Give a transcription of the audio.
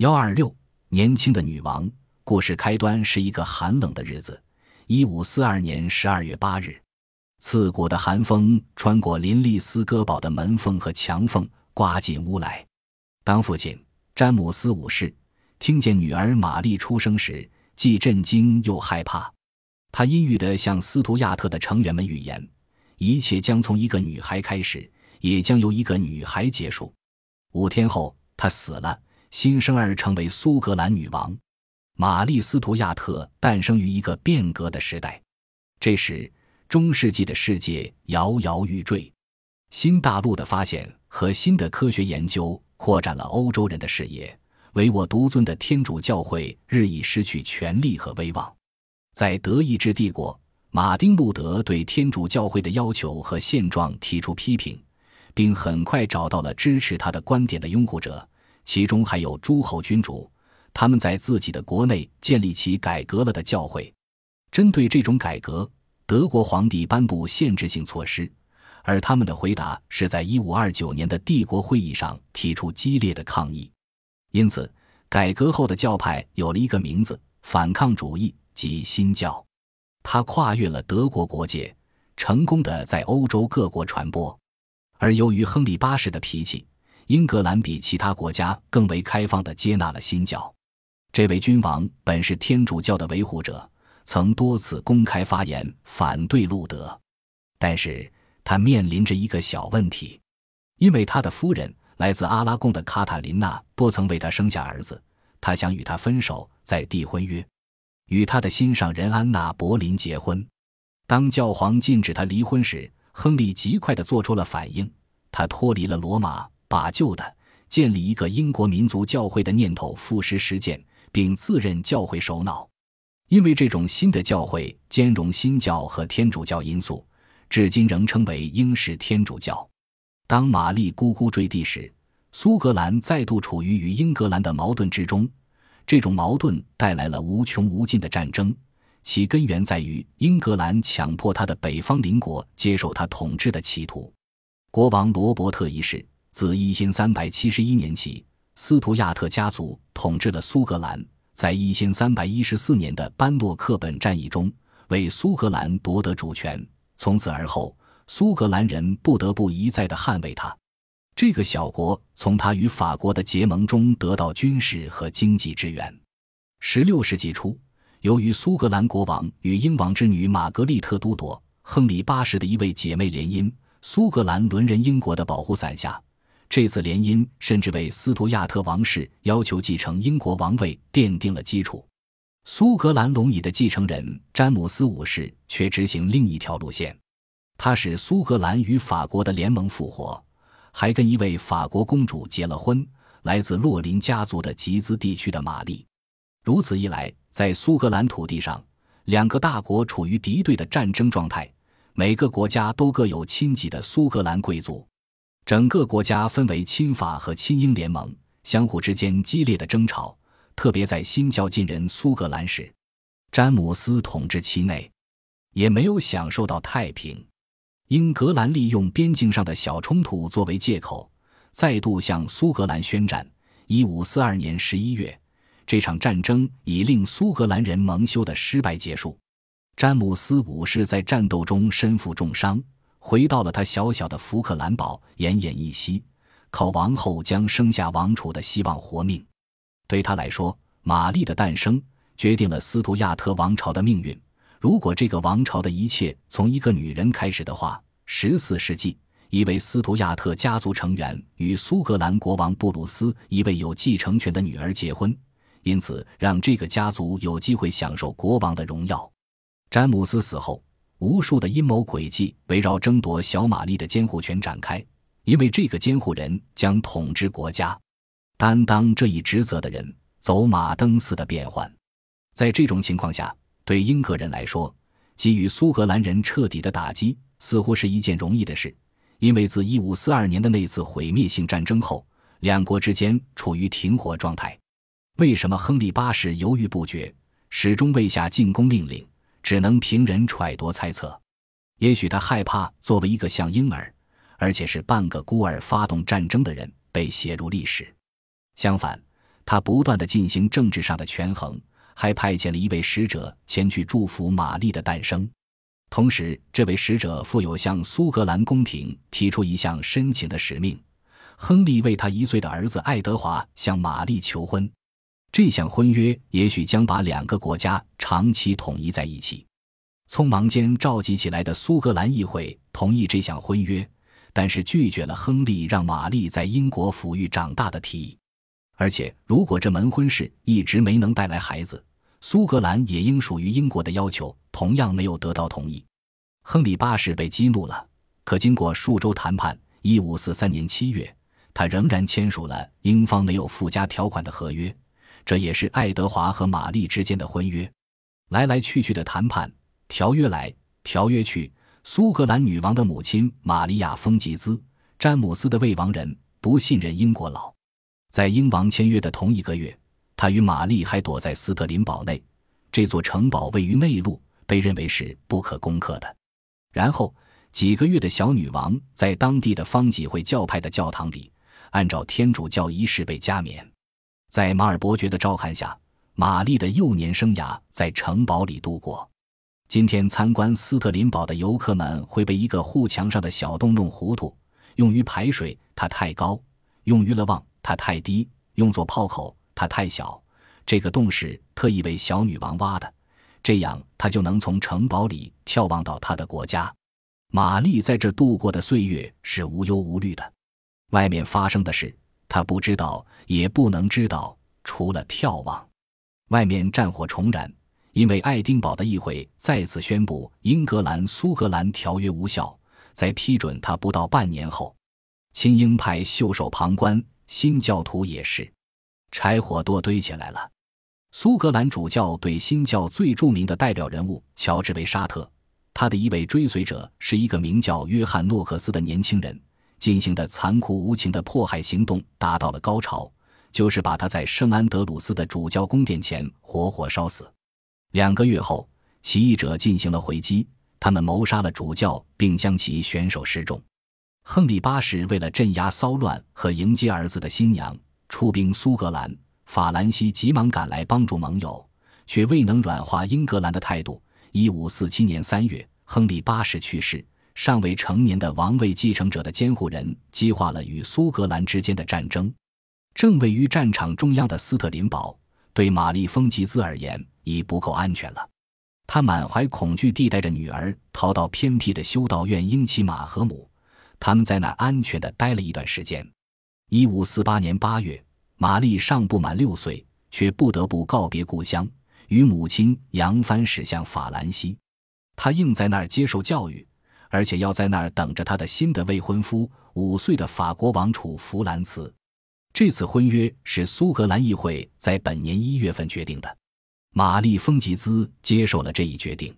幺二六，年轻的女王。故事开端是一个寒冷的日子，一五四二年十二月八日，刺骨的寒风穿过林利斯哥堡的门缝和墙缝，刮进屋来。当父亲詹姆斯五世听见女儿玛丽出生时，既震惊又害怕。他阴郁地向斯图亚特的成员们预言：一切将从一个女孩开始，也将由一个女孩结束。五天后，他死了，新生儿成为苏格兰女王。玛丽·斯图亚特诞生于一个变革的时代。这时，中世纪的世界摇摇欲坠，新大陆的发现和新的科学研究。扩展了欧洲人的视野，唯我独尊的天主教会日益失去权力和威望。在德意志帝国，马丁·路德对天主教会的要求和现状提出批评，并很快找到了支持他的观点的拥护者，其中还有诸侯君主。他们在自己的国内建立起改革了的教会。针对这种改革，德国皇帝颁布限制性措施。而他们的回答是在1529年的帝国会议上提出激烈的抗议，因此改革后的教派有了一个名字——反抗主义及新教。它跨越了德国国界，成功的在欧洲各国传播。而由于亨利八世的脾气，英格兰比其他国家更为开放的接纳了新教。这位君王本是天主教的维护者，曾多次公开发言反对路德，但是。他面临着一个小问题，因为他的夫人来自阿拉贡的卡塔琳娜不曾为他生下儿子，他想与她分手，再缔婚约，与他的心上人安娜·柏林结婚。当教皇禁止他离婚时，亨利极快地做出了反应，他脱离了罗马，把旧的建立一个英国民族教会的念头付实实践，并自任教会首脑。因为这种新的教会兼容新教和天主教因素。至今仍称为英式天主教。当玛丽咕咕坠地时，苏格兰再度处于与英格兰的矛盾之中。这种矛盾带来了无穷无尽的战争，其根源在于英格兰强迫他的北方邻国接受他统治的企图。国王罗伯特一世自一千三百七十一年起，斯图亚特家族统治了苏格兰。在一千三百一十四年的班诺克本战役中，为苏格兰夺得主权。从此而后，苏格兰人不得不一再的捍卫它。这个小国从他与法国的结盟中得到军事和经济支援。十六世纪初，由于苏格兰国王与英王之女玛格丽特都铎、亨利八世的一位姐妹联姻，苏格兰沦人英国的保护伞下，这次联姻甚至为斯图亚特王室要求继承英国王位奠定了基础。苏格兰龙椅的继承人詹姆斯五世却执行另一条路线，他使苏格兰与法国的联盟复活，还跟一位法国公主结了婚，来自洛林家族的吉兹地区的玛丽。如此一来，在苏格兰土地上，两个大国处于敌对的战争状态，每个国家都各有亲戚的苏格兰贵族，整个国家分为亲法和亲英联盟，相互之间激烈的争吵。特别在新教进人苏格兰时，詹姆斯统治期内，也没有享受到太平。英格兰利用边境上的小冲突作为借口，再度向苏格兰宣战。一五四二年十一月，这场战争以令苏格兰人蒙羞的失败结束。詹姆斯五世在战斗中身负重伤，回到了他小小的福克兰堡，奄奄一息，靠王后将生下王储的希望活命。对他来说，玛丽的诞生决定了斯图亚特王朝的命运。如果这个王朝的一切从一个女人开始的话，十四世纪，一位斯图亚特家族成员与苏格兰国王布鲁斯一位有继承权的女儿结婚，因此让这个家族有机会享受国王的荣耀。詹姆斯死后，无数的阴谋诡计围绕争夺小玛丽的监护权展开，因为这个监护人将统治国家。担当这一职责的人走马灯似的变换，在这种情况下，对英格人来说，给予苏格兰人彻底的打击似乎是一件容易的事，因为自1542年的那次毁灭性战争后，两国之间处于停火状态。为什么亨利八世犹豫不决，始终未下进攻命令？只能凭人揣度猜测。也许他害怕作为一个像婴儿，而且是半个孤儿发动战争的人被写入历史。相反，他不断的进行政治上的权衡，还派遣了一位使者前去祝福玛丽的诞生。同时，这位使者负有向苏格兰宫廷提出一项申请的使命：亨利为他一岁的儿子爱德华向玛丽求婚。这项婚约也许将把两个国家长期统一在一起。匆忙间召集起来的苏格兰议会同意这项婚约，但是拒绝了亨利让玛丽在英国抚育长大的提议。而且，如果这门婚事一直没能带来孩子，苏格兰也应属于英国的要求。同样没有得到同意，亨利八世被激怒了。可经过数周谈判，一五四三年七月，他仍然签署了英方没有附加条款的合约。这也是爱德华和玛丽之间的婚约。来来去去的谈判，条约来，条约去。苏格兰女王的母亲玛利亚·丰吉兹，詹姆斯的未亡人，不信任英国佬。在英王签约的同一个月，他与玛丽还躲在斯特林堡内。这座城堡位于内陆。被认为是不可攻克的。然后，几个月的小女王在当地的方济会教派的教堂里，按照天主教仪式被加冕。在马尔伯爵的照看下，玛丽的幼年生涯在城堡里度过。今天参观斯特林堡的游客们会被一个护墙上的小洞弄糊涂：用于排水，它太高；用于了望，它太低；用作炮口，它太小。这个洞是特意为小女王挖的。这样，她就能从城堡里眺望到她的国家。玛丽在这度过的岁月是无忧无虑的。外面发生的事，他不知道，也不能知道。除了眺望，外面战火重燃，因为爱丁堡的议会再次宣布英格兰苏格兰条约无效。在批准他不到半年后，亲英派袖手旁观，新教徒也是，柴火多堆起来了。苏格兰主教对新教最著名的代表人物乔治·维沙特，他的一位追随者是一个名叫约翰·诺克斯的年轻人，进行的残酷无情的迫害行动达到了高潮，就是把他在圣安德鲁斯的主教宫殿前活活烧死。两个月后，起义者进行了回击，他们谋杀了主教，并将其选手示众。亨利八世为了镇压骚乱和迎接儿子的新娘，出兵苏格兰。法兰西急忙赶来帮助盟友，却未能软化英格兰的态度。一五四七年三月，亨利八世去世，尚未成年的王位继承者的监护人激化了与苏格兰之间的战争。正位于战场中央的斯特林堡，对玛丽·丰吉兹而言已不够安全了。他满怀恐惧地带着女儿逃到偏僻的修道院英奇马和姆，他们在那安全地待了一段时间。一五四八年八月。玛丽尚不满六岁，却不得不告别故乡，与母亲扬帆驶向法兰西。她应在那儿接受教育，而且要在那儿等着她的新的未婚夫——五岁的法国王储弗兰茨。这次婚约是苏格兰议会在本年一月份决定的。玛丽·丰吉兹接受了这一决定。